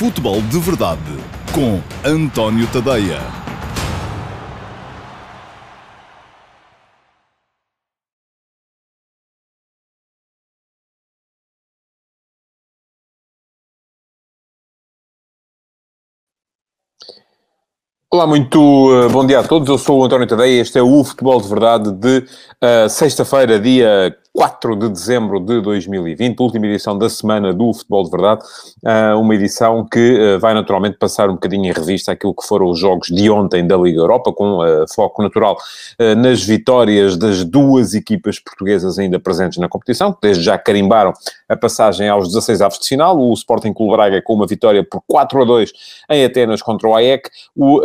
Futebol de Verdade com António Tadeia. Olá, muito uh, bom dia a todos. Eu sou o António Tadeia. Este é o Futebol de Verdade de uh, sexta-feira, dia 4 de dezembro de 2020, última edição da semana do Futebol de Verdade, ah, uma edição que ah, vai naturalmente passar um bocadinho em revista aquilo que foram os jogos de ontem da Liga Europa, com ah, foco natural nas vitórias das duas equipas portuguesas ainda presentes na competição, que desde já carimbaram a passagem aos 16 avos de final, o Sporting Clube Braga com uma vitória por 4 a 2 em Atenas contra o AEK, o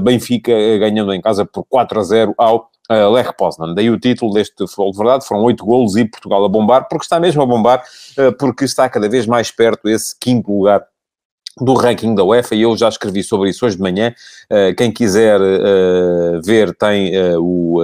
Benfica ganhando em casa por 4 a 0 ao uh, Lech Poznan. Daí o título deste futebol de verdade, foram oito golos e Portugal a bombar, porque está mesmo a bombar, uh, porque está cada vez mais perto esse quinto lugar do ranking da UEFA, e eu já escrevi sobre isso hoje de manhã. Uh, quem quiser ver tem o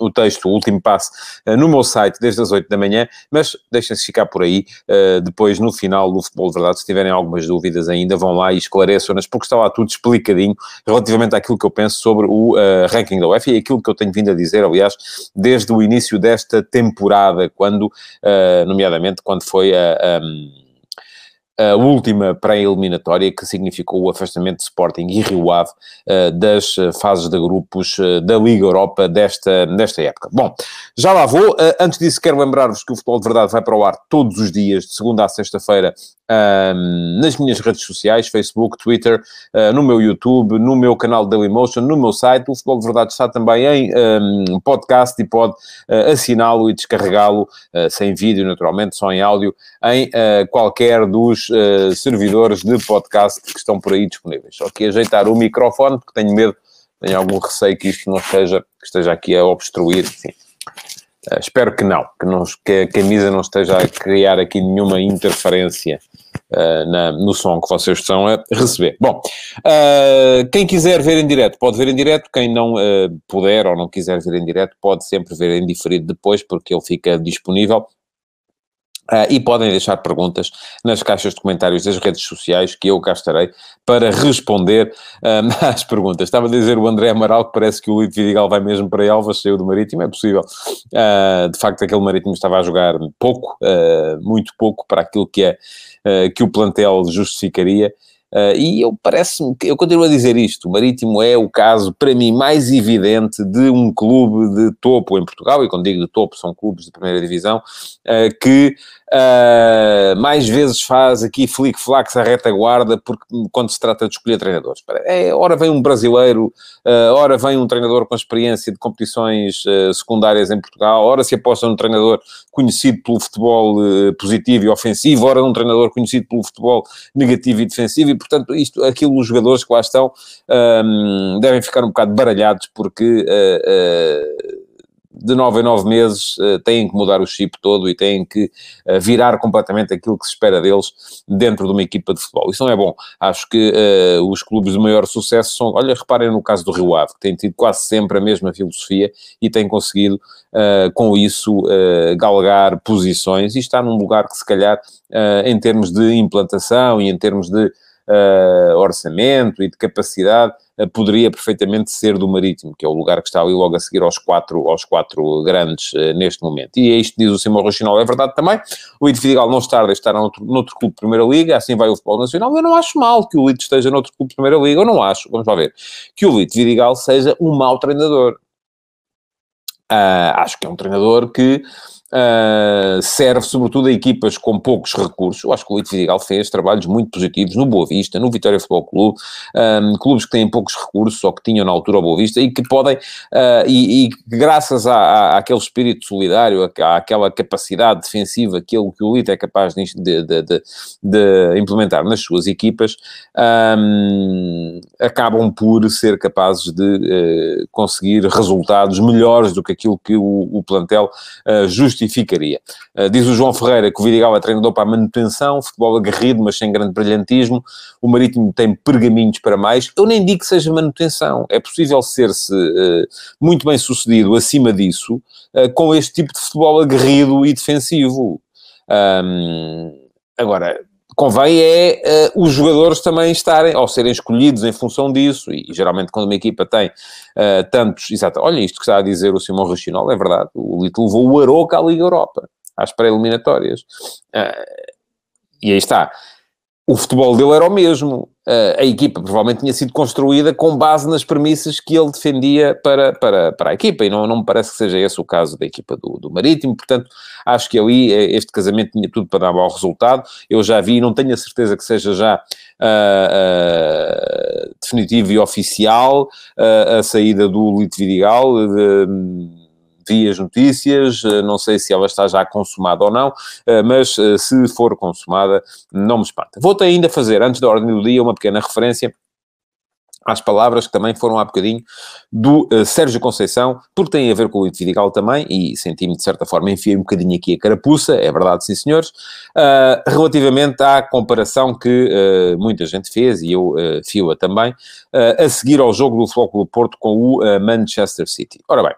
o texto, o último passo, eh, no meu site desde as 8 da manhã, mas deixem-se ficar por aí. Eh, depois, no final do Futebol de Verdade, se tiverem algumas dúvidas ainda, vão lá e esclareçam-nas, porque está lá tudo explicadinho relativamente àquilo que eu penso sobre o uh, ranking da UEFA e aquilo que eu tenho vindo a dizer, aliás, desde o início desta temporada, quando, nomeadamente, quando foi a. Um, a última pré-eliminatória que significou o afastamento de Sporting e Rio Ave uh, das eh, fases de grupos uh, da Liga Europa desta, desta época. Bom, já lá vou. Antes disso, quero lembrar-vos que o Futebol de Verdade vai para o ar todos os dias, de segunda a sexta-feira, um, nas minhas redes sociais, Facebook, Twitter, uh, no meu YouTube, no meu canal Dailymotion, no meu site. O Futebol de Verdade está também em um, podcast e pode uh, assiná-lo e descarregá-lo, uh, sem vídeo, naturalmente, só em áudio, em qualquer dos servidores de podcast que estão por aí disponíveis. Só que ajeitar o microfone, porque tenho medo, tenho algum receio que isto não esteja, que esteja aqui a obstruir, enfim. Espero que não, que, não, que a camisa não esteja a criar aqui nenhuma interferência uh, na, no som que vocês estão a receber. Bom, uh, quem quiser ver em direto pode ver em direto, quem não puder ou não quiser ver em direto pode sempre ver em diferido depois, porque ele fica disponível Uh, e podem deixar perguntas nas caixas de comentários das redes sociais que eu cá estarei para responder uh, às perguntas. Estava a dizer o André Amaral que parece que o Lito Vidigal vai mesmo para Elvas, saiu do Marítimo, é possível. Uh, de facto, aquele Marítimo estava a jogar pouco, muito pouco para aquilo que, é, que o plantel justificaria. Uh, e eu parece-me que eu continuo a dizer isto: o Marítimo é o caso, para mim, mais evidente de um clube de topo em Portugal, e quando digo de topo, são clubes de primeira divisão, uh, que Uh, mais vezes faz aqui flic-flacs à retaguarda, porque quando se trata de escolher treinadores. É, ora vem um brasileiro, uh, ora vem um treinador com experiência de competições uh, secundárias em Portugal, ora se aposta num treinador conhecido pelo futebol positivo e ofensivo, ora num treinador conhecido pelo futebol negativo e defensivo, e portanto, isto, aquilo, os jogadores que lá estão devem ficar um bocado baralhados, porque de nove em nove meses uh, têm que mudar o chip todo e têm que uh, virar completamente aquilo que se espera deles dentro de uma equipa de futebol. Isso não é bom. Acho que uh, os clubes de maior sucesso são, olha, reparem no caso do Rio Ave, que tem tido quase sempre a mesma filosofia e tem conseguido com isso galgar posições e está num lugar que se calhar em termos de implantação e em termos de uh, orçamento e de capacidade, uh, poderia perfeitamente ser do Marítimo, que é o lugar que está ali logo a seguir aos quatro, aos quatro grandes uh, neste momento. E é isto que diz o Simão Rochinol, é verdade também. O Ito Fidigal não está a estar noutro, noutro clube de Primeira Liga, assim vai o futebol nacional. Eu não acho mal que o Lito esteja noutro clube de Primeira Liga, eu não acho, vamos lá ver, que o Lito Vidigal seja um mau treinador. Uh, acho que é um treinador que Uh, serve sobretudo a equipas com poucos recursos. Eu acho que o Lito Vidigal fez trabalhos muito positivos no Boa Vista, no Vitória Futebol Clube, um, clubes que têm poucos recursos ou que tinham na altura o Boa Vista e que podem, uh, e, e, graças a, a, àquele espírito solidário, à, àquela capacidade defensiva que, ele, que o Lito é capaz de, de, de, de implementar nas suas equipas, um, acabam por ser capazes de uh, conseguir resultados melhores do que aquilo que o, o plantel uh, justifica justificaria. Uh, diz o João Ferreira que o Vidigal é treinador para a manutenção, futebol aguerrido, mas sem grande brilhantismo. O Marítimo tem pergaminhos para mais. Eu nem digo que seja manutenção. É possível ser-se uh, muito bem sucedido acima disso uh, com este tipo de futebol aguerrido e defensivo. Agora, convém é uh, os jogadores também estarem, ou serem escolhidos em função disso, e, e geralmente quando uma equipa tem uh, tantos... Exato, olha isto que está a dizer o Simão Rochinol, é verdade, o Lito levou o Aroca à Liga Europa, às pré-eliminatórias. Uh, e aí está o futebol dele era o mesmo. Uh, a equipa provavelmente tinha sido construída com base nas premissas que ele defendia para, para, para a equipa, e não, não me parece que seja esse o caso da equipa do, do Marítimo, portanto, acho que ali eh, este casamento tinha tudo para dar mau resultado. Eu já vi, não tenho a certeza que seja já uh, uh, definitivo e oficial a saída do Lito Vidigal. De, vi as notícias, eh, não sei se ela está já consumada ou não, eh, mas eh, se for consumada, não me espanta. Vou-te ainda fazer, antes da ordem do dia, uma pequena referência às palavras que também foram há bocadinho do uh, Sérgio Conceição, porque tem a ver com o Vidigal também, e senti-me de certa forma, enfiei um bocadinho aqui a carapuça, é verdade, sim senhores, uh, relativamente à comparação que uh, muita gente fez, e eu uh, fio-a também, a seguir ao jogo do Flóculo Porto com o Manchester City. Ora bem,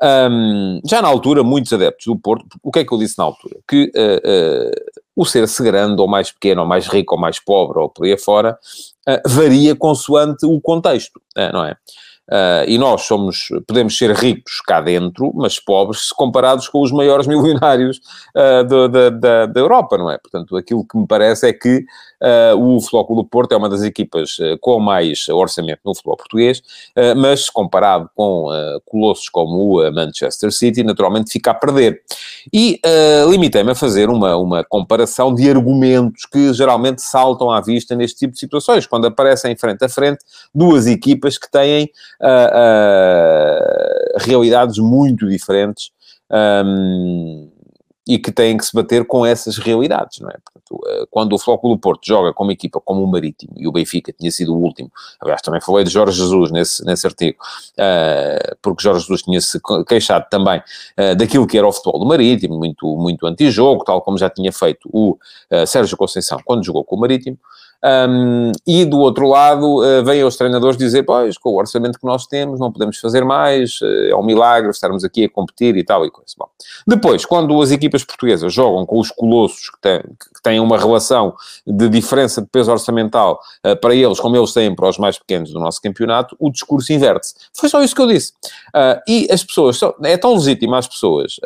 um, já na altura, muitos adeptos do Porto, o que é que eu disse na altura? Que uh, uh, o ser-se grande, ou mais pequeno, ou mais rico, ou mais pobre, ou por aí afora, uh, varia consoante o contexto, não é? E nós somos, podemos ser ricos cá dentro, mas pobres se comparados com os maiores milionários da, Europa, não é? Portanto, aquilo que me parece é que uh, o Flóculo do Porto é uma das equipas com mais orçamento no futebol português, mas comparado com colossos como o Manchester City, naturalmente fica a perder. E limitei-me a fazer uma, uma comparação de argumentos que geralmente saltam à vista neste tipo de situações, quando aparecem frente a frente duas equipas que têm realidades muito diferentes um, e que têm que se bater com essas realidades, não é? Portanto, uh, quando o Flóculo do Porto joga como equipa como o Marítimo, e o Benfica tinha sido o último, aliás, também falei de Jorge Jesus nesse, nesse artigo, uh, porque Jorge Jesus tinha-se queixado também daquilo que era o futebol do Marítimo, muito, muito antijogo, tal como já tinha feito o Sérgio Conceição quando jogou com o Marítimo, um, e do outro lado, uh, vêm os treinadores dizer: Pois, com o orçamento que nós temos, não podemos fazer mais, uh, é um milagre estarmos aqui a competir e tal e coisa. Bom, depois, quando as equipas portuguesas jogam com os colossos que têm, que têm uma relação de diferença de peso orçamental uh, para eles, como eles têm para os mais pequenos do nosso campeonato, o discurso inverte-se. Foi só isso que eu disse. e as pessoas, é tão legítimo às pessoas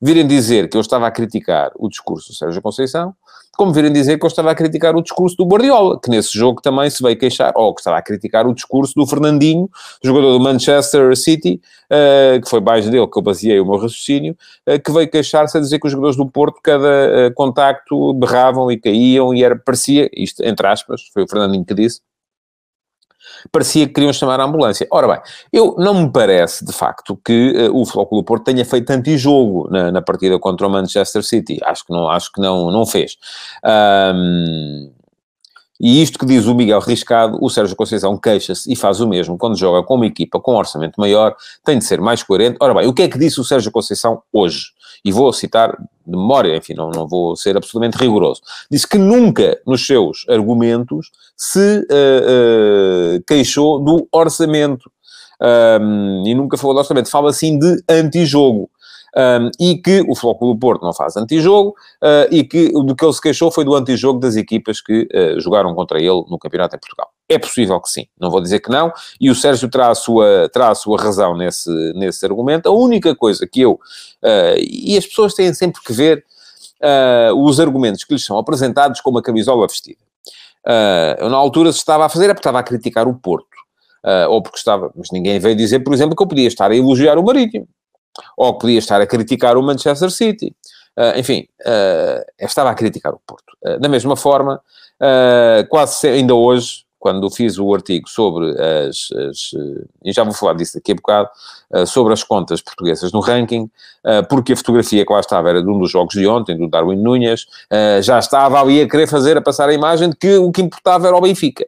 virem dizer que eu estava a criticar o discurso do Sérgio Conceição, como virem dizer que eu estava a criticar o discurso do Guardiola, que nesse jogo também se veio queixar, ou que estava a criticar o discurso do Fernandinho, jogador do Manchester City, uh, que foi mais dele que eu baseei o meu raciocínio, uh, que veio queixar-se a dizer que os jogadores do Porto, cada uh, contacto, berravam e caíam, e era, parecia, isto entre aspas, foi o Fernandinho que disse, parecia que queriam chamar a ambulância. Ora bem, eu não me parece, de facto, que uh, o Flóculo Porto tenha feito antijogo na, na partida contra o Manchester City. Acho que não, acho que não, não fez. Um, e isto que diz o Miguel Riscado, o Sérgio Conceição queixa-se e faz o mesmo quando joga com uma equipa com um orçamento maior, tem de ser mais coerente. Ora bem, o que é que disse o Sérgio Conceição hoje? E vou citar de memória, enfim, não, não vou ser absolutamente rigoroso. Disse que nunca nos seus argumentos se uh, uh, queixou do orçamento. Um, e nunca falou de orçamento. Fala assim de antijogo um, e que o Flóculo do Porto não faz antijogo uh, e que do que ele se queixou foi do antijogo das equipas que uh, jogaram contra ele no campeonato em Portugal. É possível que sim, não vou dizer que não, e o Sérgio terá a sua, terá a sua razão nesse, nesse argumento. A única coisa que eu, uh, e as pessoas têm sempre que ver os argumentos que lhes são apresentados com uma camisola vestida. eu, na altura, estava a fazer é porque estava a criticar o Porto. Uh, ou porque estava, mas ninguém veio dizer, por exemplo, que eu podia estar a elogiar o Marítimo ou podia estar a criticar o Manchester City. Uh, enfim, uh, estava a criticar o Porto. Uh, da mesma forma, quase ainda hoje, quando fiz o artigo sobre as, as, e já vou falar disso daqui a bocado, sobre as contas portuguesas no ranking, porque a fotografia que lá estava era de um dos jogos de ontem, do Darwin Nunes, já estava ali a querer fazer, a passar a imagem de que o que importava era o Benfica.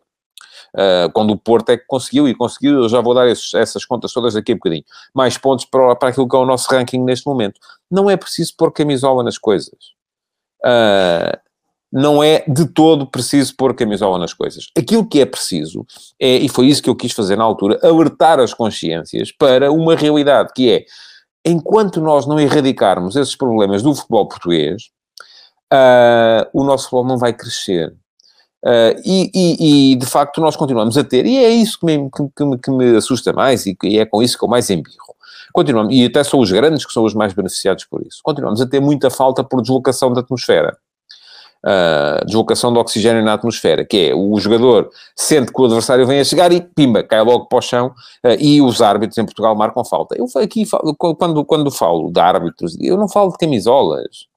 Quando o Porto é que conseguiu, e conseguiu, eu já vou dar esses, essas contas todas daqui a bocadinho, mais pontos para, para aquilo que é o nosso ranking neste momento. Não é preciso pôr camisola nas coisas. Não é de todo preciso pôr camisola nas coisas. Aquilo que é preciso é, e foi isso que eu quis fazer na altura, alertar as consciências para uma realidade que é, enquanto nós não erradicarmos esses problemas do futebol português, uh, o nosso futebol não vai crescer. Uh, e, e, e, de facto nós continuamos a ter, e é isso que me, que, que, me assusta mais e, e, é com isso que eu mais embirro. Continuamos, e até são os grandes que são os mais beneficiados por isso. Continuamos a ter muita falta por deslocação da atmosfera. Uh, deslocação de oxigênio na atmosfera, que é o jogador sente que o adversário vem a chegar e pimba, cai logo para o chão uh, e os árbitros em Portugal marcam falta. Eu aqui, quando, quando falo de árbitros, eu não falo de camisolas.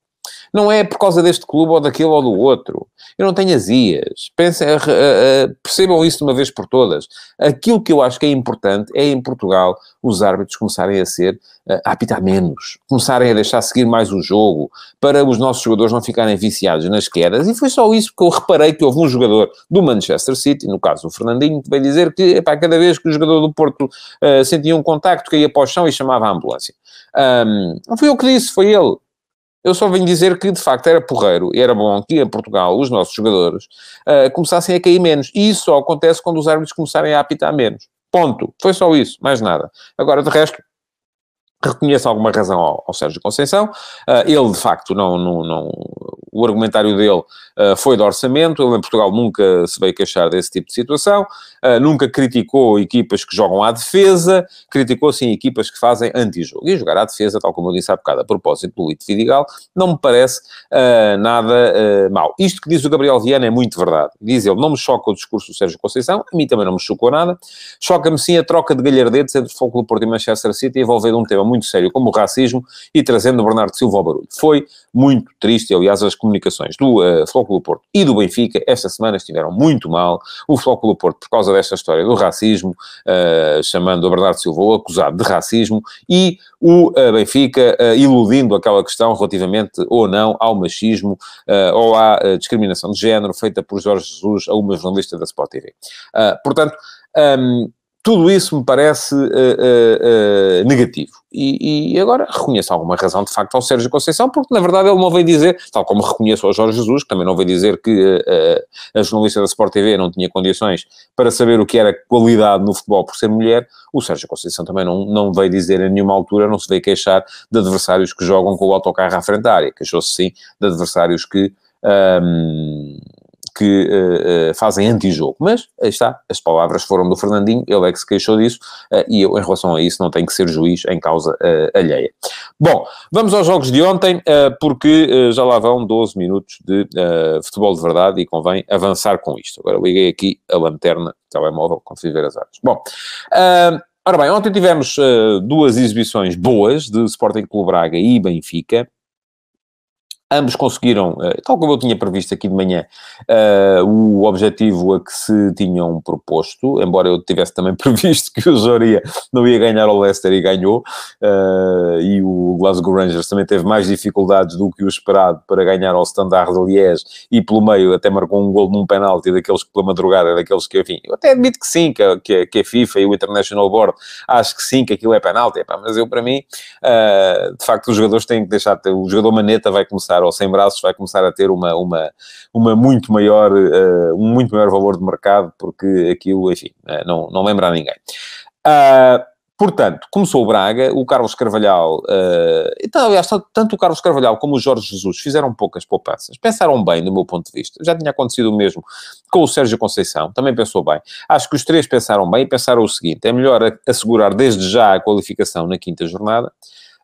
Não é por causa deste clube ou daquele ou do outro. Eu não tenho azias. Pensem, uh, uh, percebam isso de uma vez por todas. Aquilo que eu acho que é importante é em Portugal os árbitros começarem a ser a apitar menos, começarem a deixar seguir mais o jogo, para os nossos jogadores não ficarem viciados nas quedas. E foi só isso que eu reparei que houve um jogador do Manchester City, no caso o Fernandinho, que veio dizer que epá, cada vez que o jogador do Porto uh, sentia um contacto, caía para o chão e chamava a ambulância. Um, não fui eu que disse, foi ele. Eu só venho dizer que, de facto, era porreiro e era bom que em Portugal os nossos jogadores uh, começassem a cair menos. E isso só acontece quando os árbitros começarem a apitar menos. Ponto. Foi só isso, mais nada. Agora, de resto, reconheço alguma razão ao, ao Sérgio Conceição. Uh, ele, de facto, não, não, não, o argumentário dele uh, foi de orçamento. Ele, em Portugal, nunca se veio queixar desse tipo de situação. Uh, nunca criticou equipas que jogam à defesa. Criticou, sim, equipas que fazem antijogo. E jogar à defesa, tal como eu disse há bocado, a propósito do Lito Vidigal, não me parece nada mau. Isto que diz o Gabriel Viana é muito verdade. Diz ele, não me choca o discurso do Sérgio Conceição. A mim também não me chocou nada. Choca-me, sim, a troca de galhardetes entre o Foco Porto e Manchester City envolvendo um tema muito sério como o racismo e trazendo o Bernardo Silva ao barulho. Foi muito triste, aliás, as comunicações do uh, Flóculo Porto e do Benfica esta semana estiveram muito mal. O Flóculo Porto, por causa desta história do racismo, uh, chamando o Bernardo Silva o acusado de racismo, e o uh, Benfica iludindo aquela questão relativamente ou não ao machismo ou à discriminação de género feita por Jorge Jesus a uma jornalista da Sport TV. portanto, um, tudo isso me parece uh, uh, uh, negativo. E, e, agora reconheço alguma razão, de facto, ao Sérgio Conceição, porque na verdade ele não veio dizer, tal como reconheço ao Jorge Jesus, que também não veio dizer que a jornalista da Sport TV não tinha condições para saber o que era qualidade no futebol por ser mulher, o Sérgio Conceição também não, não veio dizer em nenhuma altura, não se veio queixar de adversários que jogam com o autocarro à frente da área, queixou-se sim de adversários que. Um, que uh, uh, fazem antijogo. Mas, aí está, as palavras foram do Fernandinho, ele é que se queixou disso, uh, e eu, em relação a isso, não tenho que ser juiz em causa alheia. Bom, vamos aos jogos de ontem, porque já lá vão 12 minutos de futebol de verdade e convém avançar com isto. Agora liguei aqui a lanterna telemóvel, consigo ver as horas. Bom, ora bem, ontem tivemos duas exibições boas de Sporting Clube Braga e Benfica. Ambos conseguiram, eh, tal como eu tinha previsto aqui de manhã, uh, o objetivo a que se tinham proposto, embora eu tivesse também previsto que o Joria não ia ganhar ao Leicester e ganhou, uh, e o Glasgow Rangers também teve mais dificuldades do que o esperado para ganhar ao Standard de Liège, e pelo meio até marcou um gol num penalti, daqueles que pela madrugada, daqueles que, enfim, eu até admito que sim, que, que, que a FIFA e o International Board acho que sim, que aquilo é penalti, mas eu para mim, uh, de facto os jogadores têm que deixar, o jogador maneta vai começar começar, ou sem braços, vai começar a ter uma, uma, uma muito maior, uh, um muito maior valor de mercado, porque aquilo, enfim, uh, não, não lembra a ninguém. Uh, Portanto, começou o Braga, o Carlos Carvalhal, uh, então, aliás, tanto o Carlos Carvalhal como o Jorge Jesus fizeram poucas poupanças, pensaram bem, do meu ponto de vista. Já tinha acontecido o mesmo com o Sérgio Conceição, também pensou bem. Acho que os três pensaram bem e pensaram o seguinte: é melhor assegurar desde já a qualificação na quinta jornada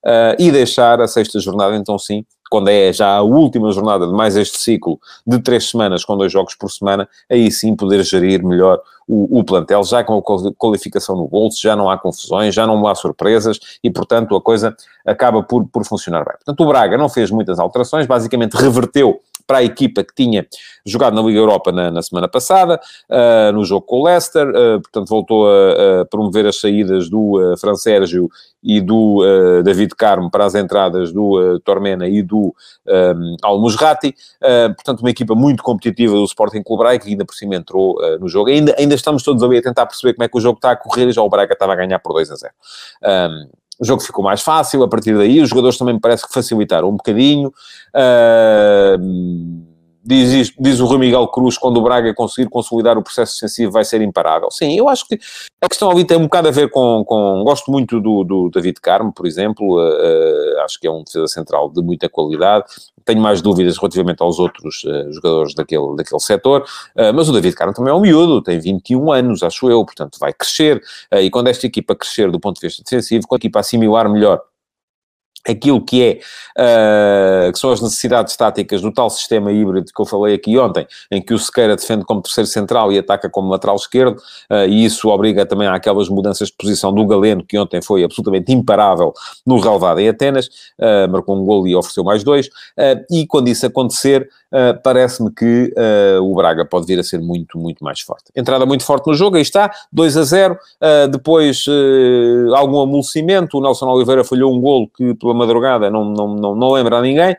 uh, e deixar a sexta jornada, então sim, quando é já a última jornada de mais este ciclo de três semanas, com dois jogos por semana, aí sim poder gerir melhor o, o, plantel, já com a qualificação no bolso, já não há confusões, já não há surpresas e, portanto, a coisa acaba por, por funcionar bem. Portanto, o Braga não fez muitas alterações, basicamente reverteu para a equipa que tinha jogado na Liga Europa na, na semana passada, uh, no jogo com o Leicester, uh, portanto voltou a, a, promover as saídas do uh, Fran Sérgio e do uh, David Carmo para as entradas do Tormena e do um, Al-Musrati, portanto uma equipa muito competitiva do Sporting Clube Braga, que ainda por cima entrou no jogo. Ainda, ainda estamos todos ali a tentar perceber como é que o jogo está a correr e já o Braga estava a ganhar por 2 a 0. Um, o jogo ficou mais fácil a partir daí, os jogadores também me parece que facilitaram um bocadinho. Uh, diz, diz o Rui Miguel Cruz, quando o Braga conseguir consolidar o processo defensivo vai ser imparável. Sim, eu acho que a questão ali tem um bocado a ver com... com gosto muito do, do David Carmo, por exemplo, uh, uh, acho que é um defesa central de muita qualidade, tenho mais dúvidas relativamente aos outros uh, jogadores daquele, daquele setor, mas o David Carmo também é um miúdo, tem 21 anos, acho eu, portanto vai crescer, e quando esta equipa crescer do ponto de vista defensivo, quando a equipa assimilar melhor aquilo que é, uh, que são as necessidades táticas do tal sistema híbrido que eu falei aqui ontem, em que o Sequeira defende como terceiro central e ataca como lateral esquerdo, uh, e isso obriga também àquelas mudanças de posição do Galeno, que ontem foi absolutamente imparável no relvado em Atenas, uh, marcou um gol e ofereceu mais dois, e quando isso acontecer, uh, parece-me que uh, o Braga pode vir a ser muito, muito mais forte. Entrada muito forte no jogo, aí está, 2 a 0. Uh, ah, depois, algum amolecimento. O Nelson Oliveira falhou um golo que, pela madrugada, não, não, não, não lembra a ninguém.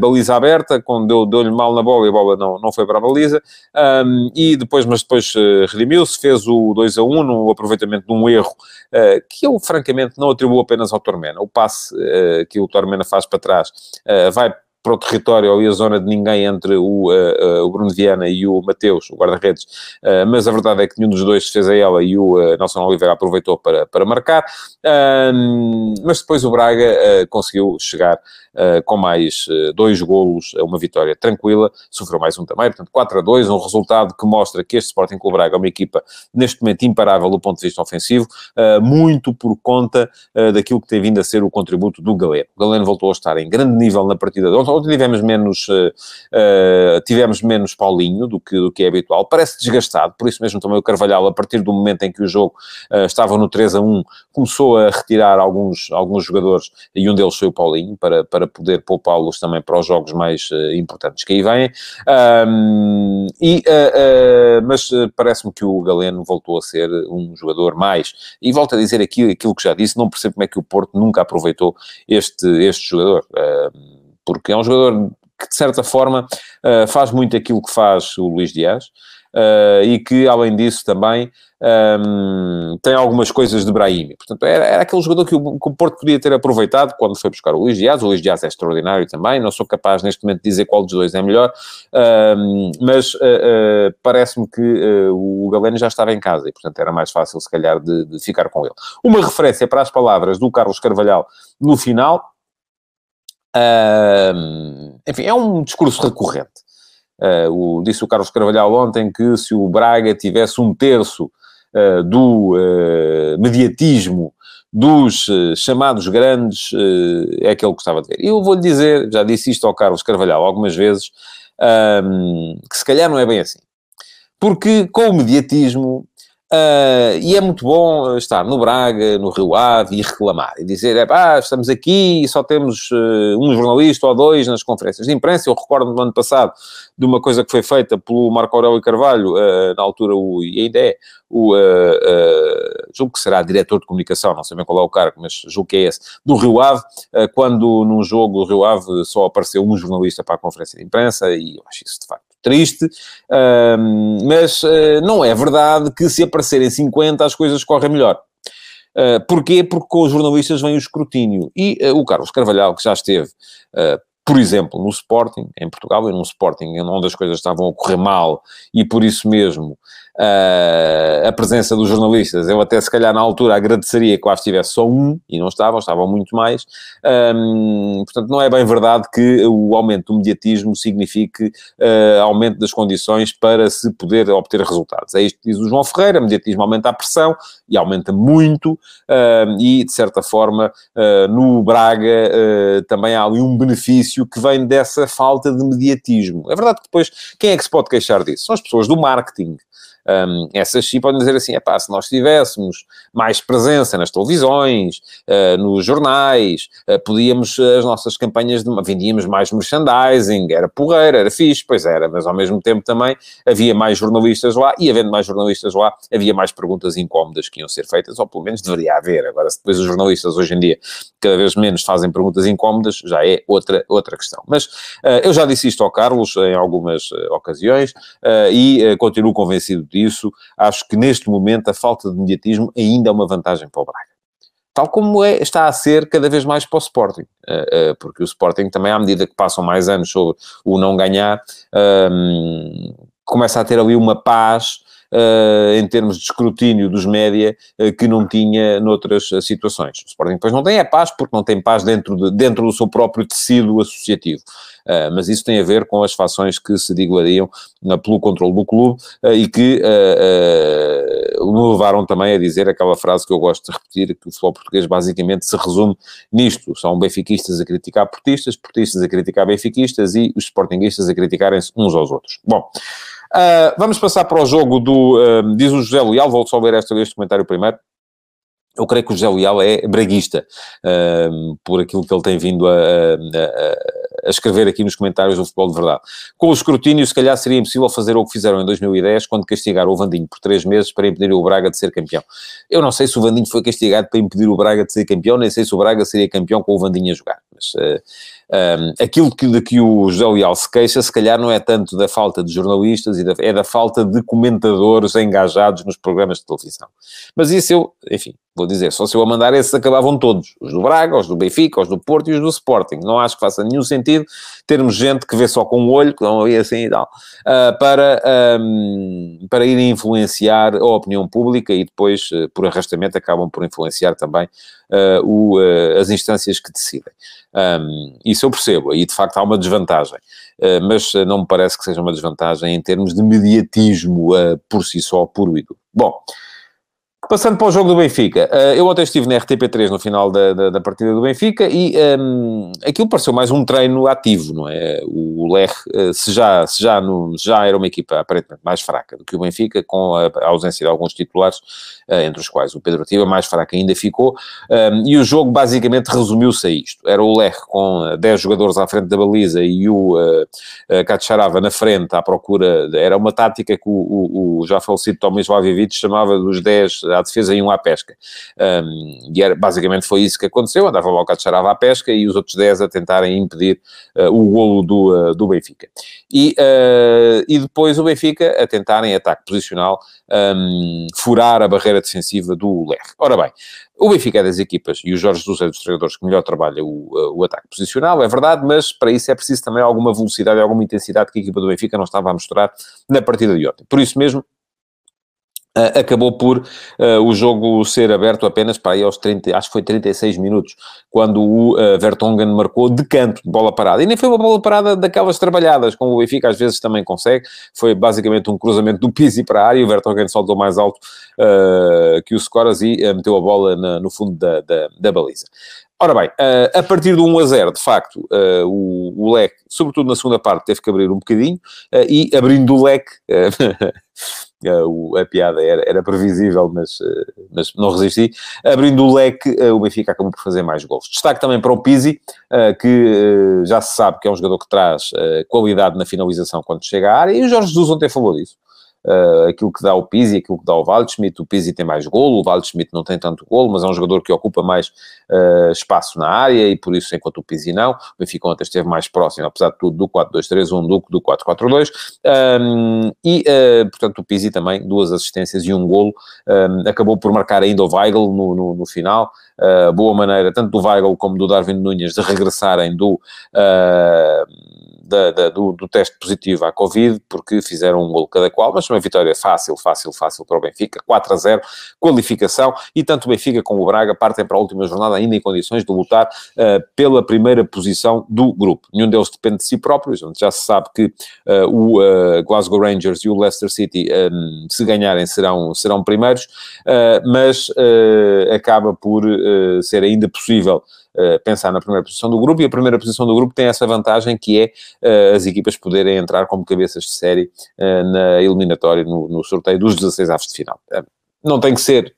baliza aberta, quando deu, deu-lhe mal na bola e a bola não, não foi para a baliza. Um, e depois, mas depois redimiu-se, fez o 2 a 1 no aproveitamento de um erro que eu, francamente, não atribuo apenas ao Tormena. O passe que o Tormena faz para trás vai para o território ou a zona de ninguém entre o, uh, o Bruno Viana e o Mateus, o guarda-redes, uh, mas a verdade é que nenhum dos dois fez a ela e o uh, Nelson Oliveira aproveitou para, para marcar, mas depois o Braga conseguiu chegar com mais dois golos, uma vitória tranquila, sofreu mais um também, portanto 4 a 2, um resultado que mostra que este Sporting Clube Braga é uma equipa neste momento imparável do ponto de vista ofensivo, muito por conta daquilo que tem vindo a ser o contributo do Galeno. O Galeno voltou a estar em grande nível na partida de ontem, tivemos menos, uh, uh, tivemos menos Paulinho do que, do que é habitual. Parece desgastado, por isso mesmo também o Carvalhal, a partir do momento em que o jogo uh, estava no 3 a 1, começou a retirar alguns, alguns jogadores, e um deles foi o Paulinho, para, para poder poupá-los também para os jogos mais importantes que aí vêm. Um, e, mas parece-me que o Galeno voltou a ser um jogador mais. E volto a dizer aqui aquilo que já disse, não percebo como é que o Porto nunca aproveitou este, este jogador. Uh, porque é um jogador que, de certa forma, uh, faz muito aquilo que faz o Luís Dias. Uh, e que, além disso, também um, ehm, tem algumas coisas de Brahimi. Portanto, era, era aquele jogador que o, que o, Porto podia ter aproveitado quando foi buscar o Luís Dias. O Luís Dias é extraordinário também, não sou capaz neste momento de dizer qual dos dois é melhor, um, ehm, mas uh, uh, parece-me que o Galeno já estava em casa e, portanto, era mais fácil, se calhar, de, de ficar com ele. Uma referência para as palavras do Carlos Carvalhal no final, Enfim, é um discurso recorrente. Uh, o, disse o Carlos Carvalhal ontem que se o Braga tivesse um terço uh, do ah, mediatismo dos chamados grandes, é aquele que gostava de ver. E eu vou-lhe dizer, já disse isto ao Carlos Carvalhal algumas vezes, que se calhar não é bem assim. Porque com o mediatismo Uh, e é muito bom estar no Braga, no Rio Ave e reclamar e dizer: é pá, estamos aqui e só temos uh, um jornalista ou dois nas conferências de imprensa. Eu recordo no ano passado de uma coisa que foi feita pelo Marco Aurélio Carvalho, uh, na altura, o, e ainda é, o, julgo que será diretor de comunicação, não sei bem qual é o cargo, mas julgo que é esse, do Rio Ave, quando num jogo do Rio Ave só apareceu um jornalista para a conferência de imprensa, e eu acho isso de facto triste, mas uh, não é verdade que se aparecerem 50 as coisas correm melhor. Uh, porquê? Porque com os jornalistas vem o escrutínio. E uh, o Carlos Carvalhal, que já esteve, uh, por exemplo, no Sporting, em Portugal, e num Sporting onde as coisas estavam a correr mal, e por isso mesmo uh, a presença dos jornalistas. Eu até, se calhar, na altura agradeceria que lá estivesse só um, e não estavam, estavam muito mais. Um, portanto, não é bem verdade que o aumento do mediatismo signifique uh, aumento das condições para se poder obter resultados. É isto que diz o João Ferreira, o mediatismo aumenta a pressão, e aumenta muito, uh, e, de certa forma, uh, no Braga também há ali um benefício que vem dessa falta de mediatismo. É verdade que depois, quem é que se pode queixar disso? São as pessoas do marketing. Um, essas sim podem dizer assim, é pá, se nós tivéssemos mais presença nas televisões, uh, nos jornais, uh, podíamos, as nossas campanhas, de, vendíamos mais merchandising, era porreira, era fixe, pois era, mas ao mesmo tempo também havia mais jornalistas lá, e havendo mais jornalistas lá, havia mais perguntas incómodas que iam ser feitas, ou pelo menos deveria haver. Agora, se depois os jornalistas hoje em dia cada vez menos fazem perguntas incómodas, já é outra, outra questão. Mas uh, eu já disse isto ao Carlos em algumas ocasiões, e continuo convencido acho que neste momento a falta de mediatismo ainda é uma vantagem para o Braga. tal como é, está a ser cada vez mais para o Sporting, uh, uh, porque o Sporting também, à medida que passam mais anos sobre o não ganhar, um, começa a ter ali uma paz em termos de escrutínio dos média uh, que não tinha noutras uh, situações. O Sporting depois não tem a paz porque não tem paz dentro, de, dentro do seu próprio tecido associativo. mas isso tem a ver com as fações que se digladiam pelo controle do clube e que me levaram também a dizer aquela frase que eu gosto de repetir, que o futebol português basicamente se resume nisto. São benfiquistas a criticar portistas, portistas a criticar benfiquistas e os sportinguistas a criticarem-se uns aos outros. Bom, Uh, vamos passar para o jogo do. Uh, diz o José Leal, vou só ler este, este comentário primeiro. Eu creio que o José Leal é braguista, uh, por aquilo que ele tem vindo a, a, a, escrever aqui nos comentários do Futebol de Verdade. Com o escrutínio, se calhar seria impossível fazer o que fizeram em 2010, quando castigaram o Vandinho por três meses para impedir o Braga de ser campeão. Eu não sei se o Vandinho foi castigado para impedir o Braga de ser campeão, nem sei se o Braga seria campeão com o Vandinho a jogar. Mas uh, um, aquilo que, de que o José Leal se queixa, se calhar não é tanto da falta de jornalistas, e da, é da falta de comentadores engajados nos programas de televisão. Mas isso eu, enfim, vou dizer, só se eu a mandar esses acabavam todos. Os do Braga, os do Benfica, os do Porto e os do Sporting. Não acho que faça nenhum sentido termos gente que vê só com o olho, que não vê assim e tal, uh, para, um, para ir influenciar a opinião pública e depois, uh, por arrastamento, acabam por influenciar também o, as instâncias que decidem. Um, isso eu percebo, aí de facto há uma desvantagem, uh, mas não me parece que seja uma desvantagem em termos de mediatismo uh, por si só, puro e duro. Bom, Passando para o jogo do Benfica, eh, eu ontem estive na RTP3 no final da, da, da partida do Benfica e um, ehm, aquilo pareceu mais um treino ativo, não é? O Ler, eh, se já, se já, no, já era uma equipa aparentemente mais fraca do que o Benfica, com a, ausência de alguns titulares, uh, entre os quais o Pedro Tiva, mais fraca ainda ficou, um, ehm, e o jogo basicamente resumiu-se a isto. Era o Ler com 10 jogadores à frente da baliza e o uh, Kacharava na frente à procura, era uma tática que o, o, o já falecido Tomis Vlavivic chamava dos 10 à defesa e um à pesca. Um, e era, basicamente foi isso que aconteceu, andava lá o Cacharava à pesca e os outros 10 a tentarem impedir uh, o golo do, uh, do Benfica. E, uh, e depois o Benfica a tentarem ataque posicional um, furar a barreira defensiva do Ler. Ora bem, o Benfica é das equipas, e o Jorge Jesus é dos treinadores que melhor trabalha o, o ataque posicional, é verdade, mas para isso é preciso também alguma velocidade e alguma intensidade que a equipa do Benfica não estava a mostrar na partida de ontem. Por isso mesmo, Uh, acabou por uh, o jogo ser aberto apenas para aí aos 30, acho que foi 36 minutos, quando o uh, Vertonghen marcou de canto, de bola parada. E nem foi uma bola parada daquelas trabalhadas, como o Benfica às vezes também consegue. Foi basicamente um cruzamento do Pizzi para a área e o Vertonghen saltou mais alto que o Scoras e meteu a bola na, no fundo da, da, da baliza. Ora bem, a partir do 1 a 0, de facto, o leque, sobretudo na segunda parte, teve que abrir um bocadinho, e abrindo o leque, a piada era, era previsível, mas, eh, mas não resisti. Abrindo o leque, eh, o Benfica acabou por fazer mais gols. Destaque também para o Pizzi, eh, que já se sabe que é um jogador que traz qualidade na finalização quando chega à área, e o Jorge Jesus ontem falou disso uh, aquilo que dá o Pizzi, aquilo que dá o Waldschmidt. O Pizzi tem mais golo, o Waldschmidt não tem tanto golo, mas é um jogador que ocupa mais uh, espaço na área e por isso, enquanto o Pizzi não, o Benfica ontem esteve mais próximo, apesar de tudo, do 4-2-3-1 do que do 4-4-2. Um, e, uh, portanto, o Pizzi também, duas assistências e um golo, um, acabou por marcar ainda o Weigl no, no, no final. Uh, boa maneira, tanto do Weigl como do Darwin Nunes, de regressarem do da, da, do, do, teste positivo à Covid, porque fizeram um gol cada qual, mas uma vitória fácil, fácil, fácil para o Benfica, 4 a 0, qualificação, e tanto o Benfica como o Braga partem para a última jornada ainda em condições de lutar uh, pela primeira posição do grupo. Nenhum deles depende de si próprios, já se sabe que uh, o uh, Glasgow Rangers e o Leicester City, um, se ganharem, serão, serão primeiros, mas acaba por ser ainda possível eh, pensar na primeira posição do grupo, e a primeira posição do grupo tem essa vantagem que é uh, as equipas poderem entrar como cabeças de série uh, na eliminatória, no, no, sorteio dos 16 aves de final. não tem que ser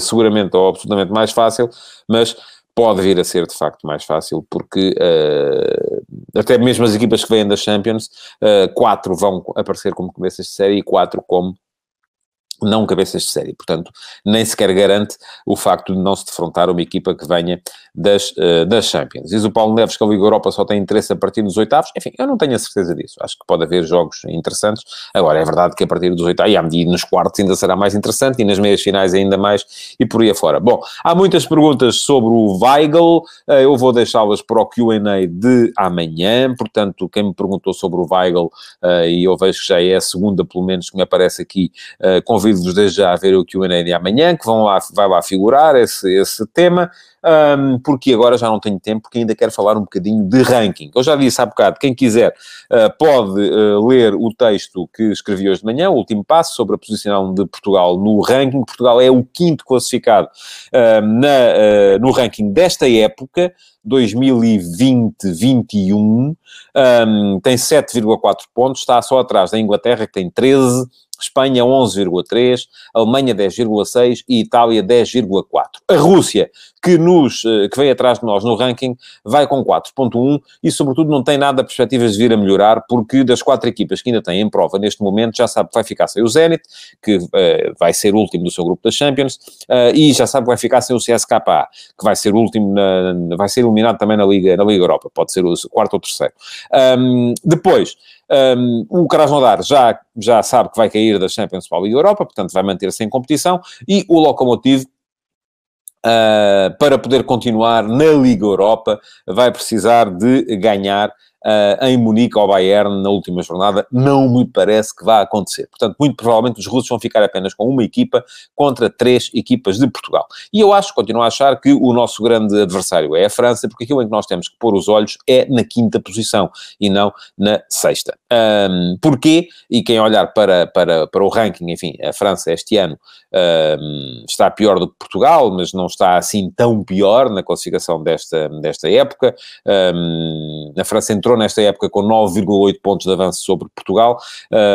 seguramente ou absolutamente mais fácil, mas pode vir a ser de facto mais fácil, porque uh, até mesmo as equipas que vêm das Champions, uh, quatro vão aparecer como cabeças de série e quatro como não cabeças de série. Portanto, nem sequer garante o facto de não se defrontar uma equipa que venha das, uh, das Champions. Diz o Paulo Neves que a Liga Europa só tem interesse a partir dos oitavos. Enfim, eu não tenho a certeza disso. Acho que pode haver jogos interessantes. Agora, é verdade que a partir dos oitavos, e nos quartos ainda será mais interessante, e nas meias finais ainda mais, e por aí afora. Bom, há muitas perguntas sobre o Weigl. Uh, eu vou deixá-las para o Q&A de amanhã. Portanto, quem me perguntou sobre o Weigl, uh, e eu vejo que já é a segunda, pelo menos, que me aparece aqui, uh, convido-vos desde já a ver o Q&A de amanhã, que vão lá, vai lá figurar esse, esse tema, um, porque agora já não tenho tempo, porque ainda quero falar um bocadinho de ranking. Eu já disse há bocado, quem quiser uh, pode uh, ler o texto que escrevi hoje de manhã, o último passo, sobre a posição de Portugal no ranking. Portugal é o quinto classificado uh, na, no ranking desta época, 2020-21, um, tem 7,4 pontos, está só atrás da Inglaterra, que tem 13, Espanha 11,3, Alemanha 10,6 e Itália 10,4. A Rússia, que, nos, eh, que vem atrás de nós no ranking, vai com 4,1 e, sobretudo, não tem nada perspectivas de vir a melhorar, porque das quatro equipas que ainda têm em prova neste momento, já sabe que vai ficar sem o Zenit, que uh, vai ser último do seu grupo das Champions, uh, e já sabe que vai ficar sem o CSKA, que vai ser último, na, vai ser eliminado também na Liga, na Liga Europa, pode ser o quarto ou terceiro. Um, depois, um, o Krasnodar já, já sabe que vai cair da Champions para a Liga Europa, portanto vai manter-se em competição, e o Lokomotiv Uh, para poder continuar na Liga Europa, vai precisar de ganhar uh, em Munique ao Bayern na última jornada, não me parece que vá acontecer. Portanto, muito provavelmente os russos vão ficar apenas com uma equipa contra três equipas de Portugal. E eu acho, continuo a achar que o nosso grande adversário é a França, porque aquilo em que nós temos que pôr os olhos é na quinta posição e não na sexta. Um, porquê? E quem olhar para, para, para o ranking, enfim, a França este ano um, está pior do que Portugal, mas não está assim tão pior na classificação desta, desta época. Um, a França entrou nesta época com 9,8 pontos de avanço sobre Portugal,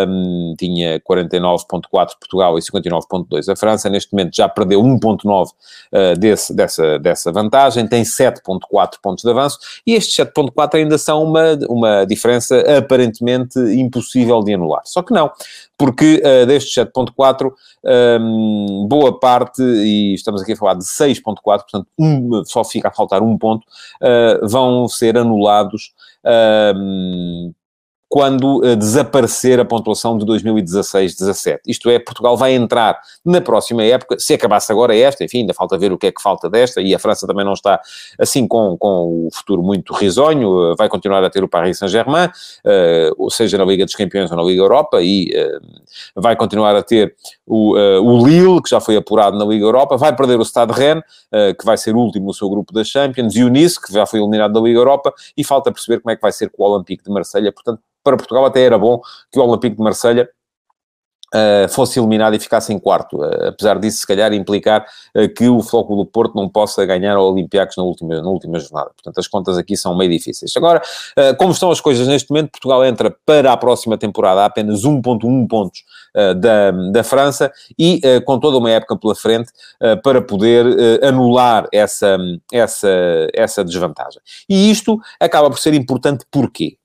um, tinha 49,4 Portugal e 59,2 a França, neste momento já perdeu 1,9 uh, desse, dessa, dessa vantagem, tem 7,4 pontos de avanço, e estes 7,4 ainda são uma, uma diferença aparentemente impossível de anular. Só que não, porque uh, destes 7.4, um, boa parte, e estamos aqui a falar de 6.4, portanto um, só fica a faltar um ponto, uh, vão ser anulados um, quando uh, desaparecer a pontuação de 2016-17. Isto é, Portugal vai entrar na próxima época, se acabasse agora esta, enfim, ainda falta ver o que é que falta desta, e a França também não está assim com, com o futuro muito risonho, uh, vai continuar a ter o Paris Saint-Germain, uh, ou seja, na Liga dos Campeões ou na Liga Europa, e vai continuar a ter o, o Lille, que já foi apurado na Liga Europa, vai perder o Stade Rennes, que vai ser último no seu grupo da Champions, e o Nice, que já foi eliminado da Liga Europa, e falta perceber como é que vai ser com o Olympique de Marselha, portanto, para Portugal até era bom que o Olympique de Marselha Uh, fosse eliminado e ficasse em quarto, uh, apesar disso se calhar implicar uh, que o Flóculo do Porto não possa ganhar ao Olympiacos na última, na última jornada. Portanto, as contas aqui são meio difíceis. Agora, como estão as coisas neste momento, Portugal entra para a próxima temporada a apenas 1.1 pontos da, da França e com toda uma época pela frente para poder anular essa, essa, essa desvantagem. E isto acaba por ser importante porquê?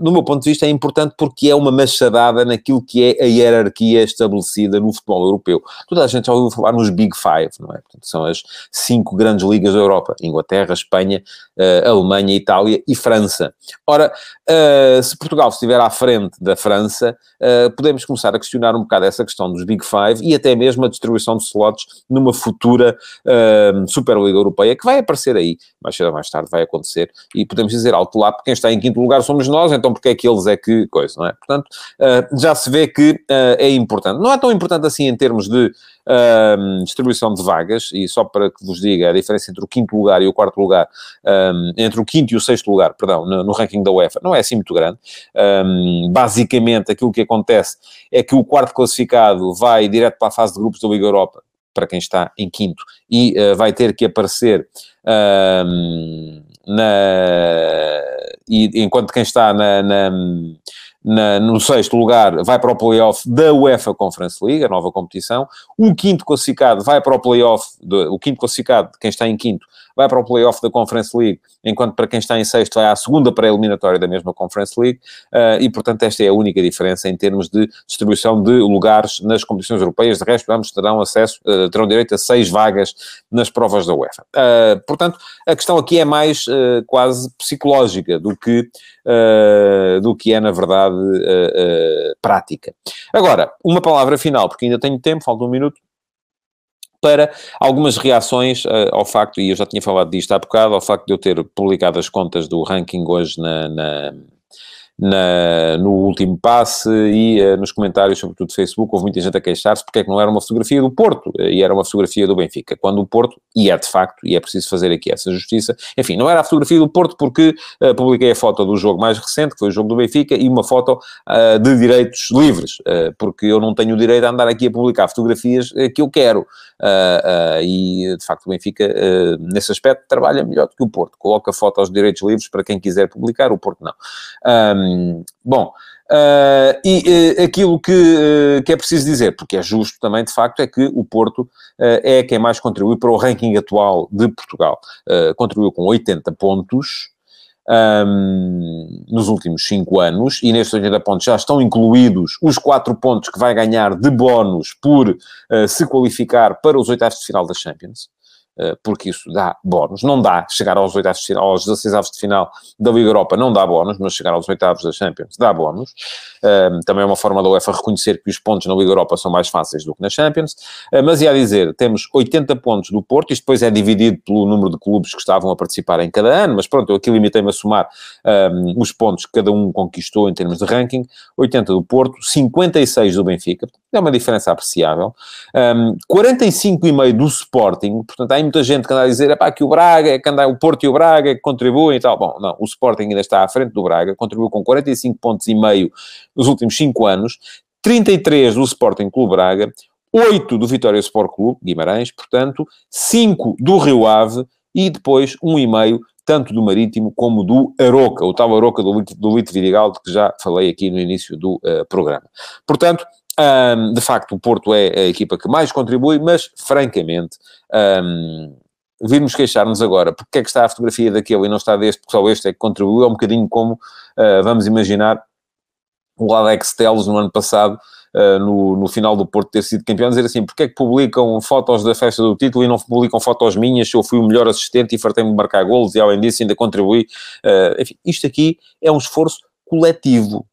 Do meu ponto de vista, é importante porque é uma machadada naquilo que é a hierarquia estabelecida no futebol europeu. Toda a gente já ouviu falar nos Big Five, não é? Portanto, são as cinco grandes ligas da Europa: Inglaterra, Espanha, uh, Alemanha, Itália e França. Ora, uh, se Portugal estiver à frente da França, uh, podemos começar a questionar um bocado essa questão dos Big Five e até mesmo a distribuição de slots numa futura Superliga Europeia que vai aparecer aí, mais cedo ou mais tarde vai acontecer, e podemos dizer alto lá, porque quem está em quinto lugar somos nós, então porque é que eles é que coisa, não é? Portanto, uh, já se vê que uh, é importante. Não é tão importante assim em termos de uh, distribuição de vagas, e só para que vos diga a diferença entre o quinto lugar e o quarto lugar, um, entre o quinto e o sexto lugar, perdão, no, no ranking da UEFA, não é assim muito grande. Um, basicamente, aquilo que acontece é que o quarto classificado vai direto para a fase de grupos da Liga Europa, para quem está em quinto, e vai ter que aparecer na, e enquanto quem está na, na, na, no sexto lugar vai para o playoff da UEFA Conference League, a nova competição. O quinto classificado vai para o playoff, o quinto classificado, quem está em quinto, vai para o playoff da Conference League, enquanto para quem está em sexto vai à segunda pré-eliminatória da mesma Conference League, uh, e portanto esta é a única diferença em termos de distribuição de lugares nas competições europeias. De resto, ambos terão acesso, uh, terão direito a seis vagas nas provas da UEFA. Uh, portanto, a questão aqui é mais quase psicológica do que, do que é, na verdade, prática. Agora, uma palavra final, porque ainda tenho tempo, falta um minuto para algumas reações uh, ao facto, e eu já tinha falado disto há bocado, ao facto de eu ter publicado as contas do ranking hoje na, na na, no último passe e uh, nos comentários, sobretudo do Facebook, houve muita gente a queixar-se porque é que não era uma fotografia do Porto uh, e era uma fotografia do Benfica. Quando o Porto, e é de facto, e é preciso fazer aqui essa justiça, enfim, não era a fotografia do Porto porque uh, publiquei a foto do jogo mais recente, que foi o jogo do Benfica, e uma foto de direitos livres, porque eu não tenho o direito a andar aqui a publicar fotografias que eu quero. e de facto o Benfica, nesse aspecto, trabalha melhor do que o Porto. Coloca foto aos direitos livres para quem quiser publicar, o Porto não. Um, bom, uh, e uh, aquilo que, uh, que é preciso dizer, porque é justo também, de facto, é que o Porto é quem mais contribui para o ranking atual de Portugal. contribuiu com 80 pontos. Um, nos últimos 5 anos, e nestes 80 pontos já estão incluídos os 4 pontos que vai ganhar de bónus por se qualificar para os oitavos de final da Champions. Eh, porque isso dá bónus. Não dá chegar aos oitavos aos 16 avos de final da Liga Europa, não dá bónus, mas chegar aos oitavos da Champions dá bónus. Um, também é uma forma da UEFA reconhecer que os pontos na Liga Europa são mais fáceis do que na Champions. Uh, mas ia dizer, temos 80 pontos do Porto, isto depois é dividido pelo número de clubes que estavam a participar em cada ano, mas pronto, eu aqui limitei-me a somar um, os pontos que cada um conquistou em termos de ranking. 80 do Porto, 56 do Benfica, é uma diferença apreciável. Um, 45,5 do Sporting, portanto, há muita gente que anda a dizer epá, que o Braga, que anda, o Porto e o Braga que contribuem e tal. Bom, não, o Sporting ainda está à frente do Braga, contribuiu com 45 pontos e meio nos últimos 5 anos, 33 do Sporting Clube Braga, 8 do Vitória Sport Clube, Guimarães, portanto, 5 do Rio Ave e depois 1,5 tanto do Marítimo como do Aroca, o tal Aroca do, do Lito Vidigal, de que já falei aqui no início do uh, programa. Portanto, um, de facto, o Porto é a equipa que mais contribui, mas, francamente, um, virmos queixar-nos agora porque é que está a fotografia daquele e não está deste, porque só este é que contribuiu, é um bocadinho como, uh, vamos imaginar, o Alex Teles no ano passado, uh, no, no final do Porto ter sido campeão, dizer assim, porque é que publicam fotos da festa do título e não publicam fotos minhas, se eu fui o melhor assistente e fartei-me de marcar golos e além disso ainda contribuí. Uh, enfim, isto aqui é um esforço coletivo.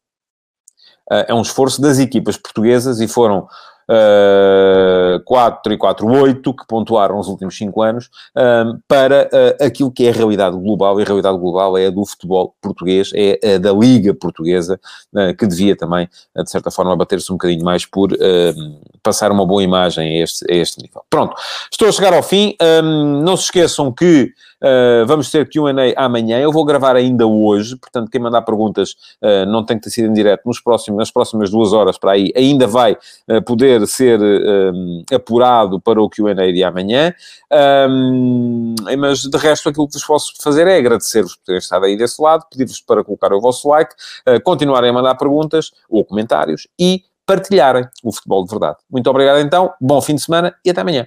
Uh, é um esforço das equipas portuguesas e foram uh, 4 e 4, 8, que pontuaram nos últimos 5 anos, um, para uh, aquilo que é a realidade global, e a realidade global é a do futebol português, é a da Liga Portuguesa, uh, que devia também, uh, de certa forma, bater-se um bocadinho mais por passar uma boa imagem a este, a este nível. Pronto, estou a chegar ao fim. Um, não se esqueçam que Uh, vamos ter QA amanhã. Eu vou gravar ainda hoje, portanto, quem mandar perguntas uh, não tem que ter sido em direto nos próximos, nas próximas duas horas para aí, ainda vai uh, poder ser apurado para o QA de amanhã. Um, mas de resto, aquilo que vos posso fazer é agradecer-vos por terem estado aí desse lado, pedir-vos para colocar o vosso like, continuarem a mandar perguntas ou comentários e partilharem o futebol de verdade. Muito obrigado então, bom fim de semana e até amanhã.